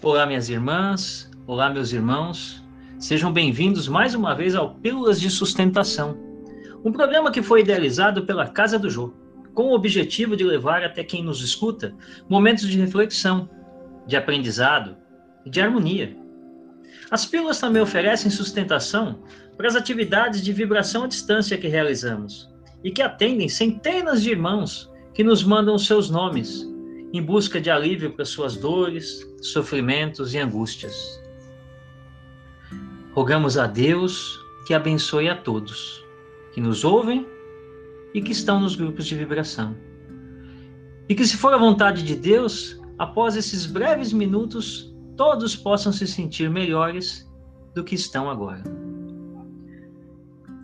Olá, minhas irmãs, olá, meus irmãos. Sejam bem-vindos mais uma vez ao Pílulas de Sustentação, um programa que foi idealizado pela Casa do Jô, com o objetivo de levar até quem nos escuta momentos de reflexão, de aprendizado e de harmonia. As pílulas também oferecem sustentação para as atividades de vibração à distância que realizamos e que atendem centenas de irmãos que nos mandam seus nomes em busca de alívio para suas dores, sofrimentos e angústias. Rogamos a Deus que abençoe a todos que nos ouvem e que estão nos grupos de vibração. E que, se for a vontade de Deus, após esses breves minutos, todos possam se sentir melhores do que estão agora.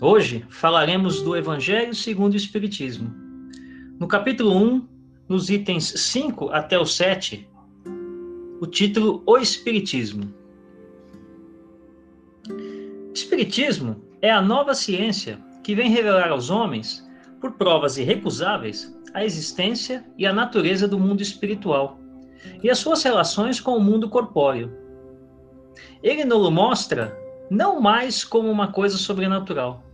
Hoje falaremos do Evangelho segundo o Espiritismo. No capítulo 1, nos itens 5 até o 7, o título O Espiritismo. Espiritismo é a nova ciência que vem revelar aos homens, por provas irrecusáveis, a existência e a natureza do mundo espiritual e as suas relações com o mundo corpóreo. Ele nos mostra não mais como uma coisa sobrenatural,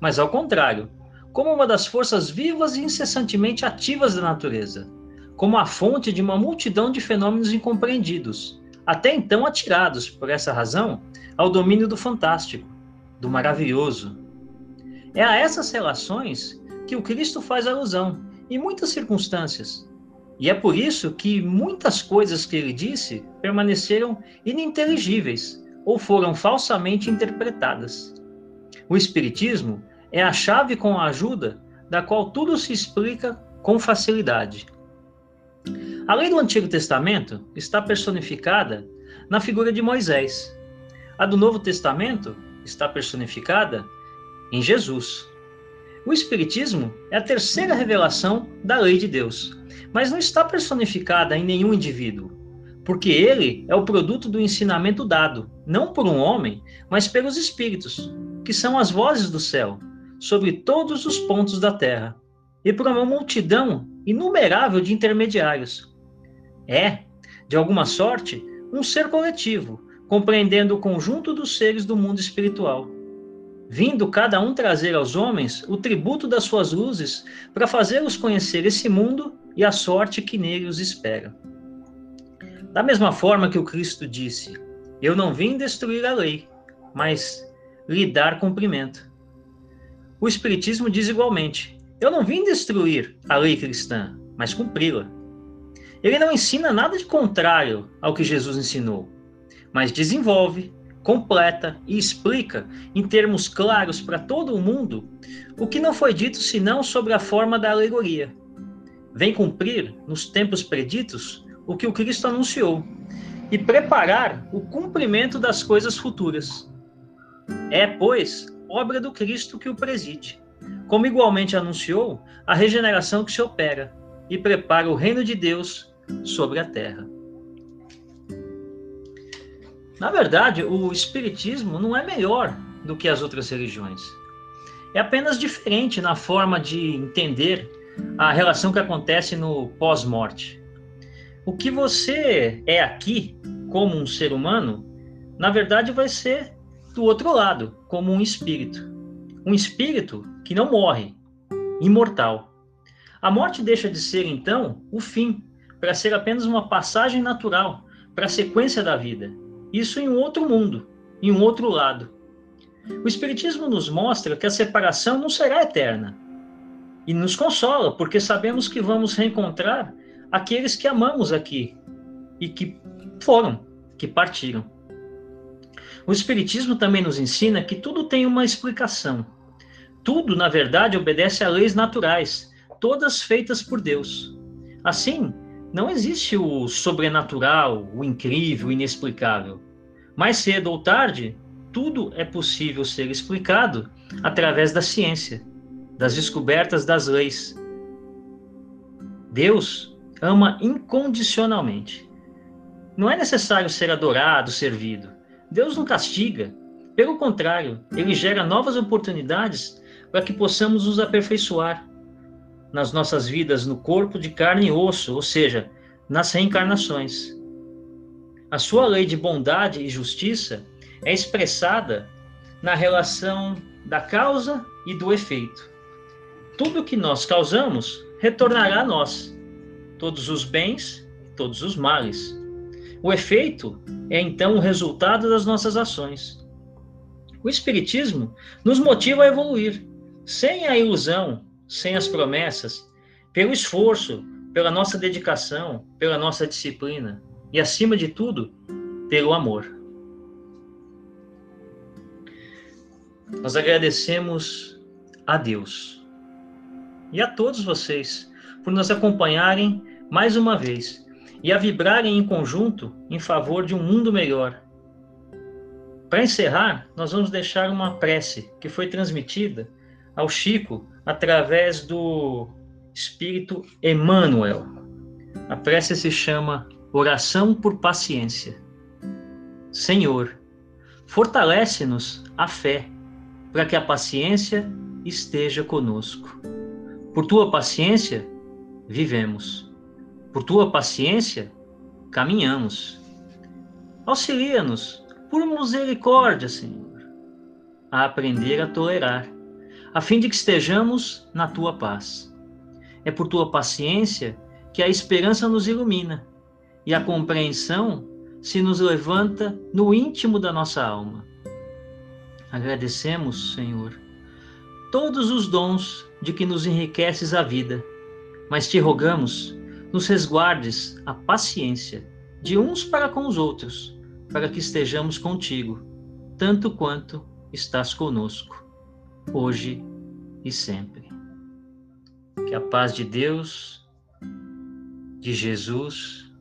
mas ao contrário, como uma das forças vivas e incessantemente ativas da natureza, como a fonte de uma multidão de fenômenos incompreendidos, até então atirados, por essa razão, ao domínio do fantástico, do maravilhoso. É a essas relações que o Cristo faz alusão, em muitas circunstâncias. E é por isso que muitas coisas que ele disse permaneceram ininteligíveis ou foram falsamente interpretadas. O Espiritismo é a chave com a ajuda da qual tudo se explica com facilidade. A lei do Antigo Testamento está personificada na figura de Moisés. A do Novo Testamento está personificada em Jesus. O Espiritismo é a terceira revelação da lei de Deus, mas não está personificada em nenhum indivíduo, porque ele é o produto do ensinamento dado, não por um homem, mas pelos Espíritos, que são as vozes do céu, sobre todos os pontos da terra, e por uma multidão inumerável de intermediários. É, de alguma sorte, um ser coletivo, compreendendo o conjunto dos seres do mundo espiritual, vindo cada um trazer aos homens o tributo das suas luzes para fazê-los conhecer esse mundo e a sorte que nele os espera. Da mesma forma que o Cristo disse: Eu não vim destruir a lei, mas lhe dar cumprimento. O Espiritismo diz igualmente: Eu não vim destruir a lei cristã, mas cumpri-la. Ele não ensina nada de contrário ao que Jesus ensinou, mas desenvolve, completa e explica em termos claros para todo o mundo o que não foi dito senão sobre a forma da alegoria. Vem cumprir, nos tempos preditos, o que o Cristo anunciou e preparar o cumprimento das coisas futuras. É, pois, obra do Cristo que o preside, como igualmente anunciou a regeneração que se opera e prepara o reino de Deus sobre a terra. Na verdade, o Espiritismo não é melhor do que as outras religiões. É apenas diferente na forma de entender a relação que acontece no pós-morte. O que você é aqui, como um ser humano, na verdade vai ser do outro lado, como um espírito. Um espírito que não morre, imortal. A morte deixa de ser, então, o fim, para ser apenas uma passagem natural para a sequência da vida. Isso em um outro mundo, em um outro lado. O Espiritismo nos mostra que a separação não será eterna. E nos consola, porque sabemos que vamos reencontrar aqueles que amamos aqui e que foram, que partiram. O Espiritismo também nos ensina que tudo tem uma explicação. Tudo, na verdade, obedece a leis naturais, todas feitas por Deus. Assim, não existe o sobrenatural, o incrível, o inexplicável. Mais cedo ou tarde, tudo é possível ser explicado através da ciência, das descobertas das leis. Deus ama incondicionalmente. Não é necessário ser adorado, servido. Deus não castiga. Pelo contrário, ele gera novas oportunidades para que possamos nos aperfeiçoar nas nossas vidas no corpo de carne e osso, ou seja, nas reencarnações. A sua lei de bondade e justiça é expressada na relação da causa e do efeito. Tudo que nós causamos retornará a nós, todos os bens, todos os males. O efeito é então o resultado das nossas ações. O Espiritismo nos motiva a evoluir, sem a ilusão, sem as promessas, pelo esforço, pela nossa dedicação, pela nossa disciplina e, acima de tudo, pelo amor. Nós agradecemos a Deus e a todos vocês por nos acompanharem mais uma vez e a vibrarem em conjunto em favor de um mundo melhor. Para encerrar, nós vamos deixar uma prece que foi transmitida ao Chico através do Espírito Emmanuel. A prece se chama Oração por Paciência. Senhor, fortalece-nos a fé, para que a paciência esteja conosco. Por tua paciência, vivemos. Por tua paciência, caminhamos. Auxilia-nos, por misericórdia, Senhor, a aprender a tolerar, a fim de que estejamos na tua paz. É por tua paciência que a esperança nos ilumina e a compreensão se nos levanta no íntimo da nossa alma. Agradecemos, Senhor, todos os dons de que nos enriqueces a vida, mas te rogamos, nos resguardes a paciência de uns para com os outros, para que estejamos contigo, tanto quanto estás conosco, hoje e sempre. Que a paz de Deus, de Jesus,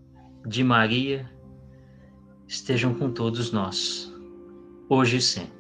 de Maria, estejam com todos nós, hoje e sempre.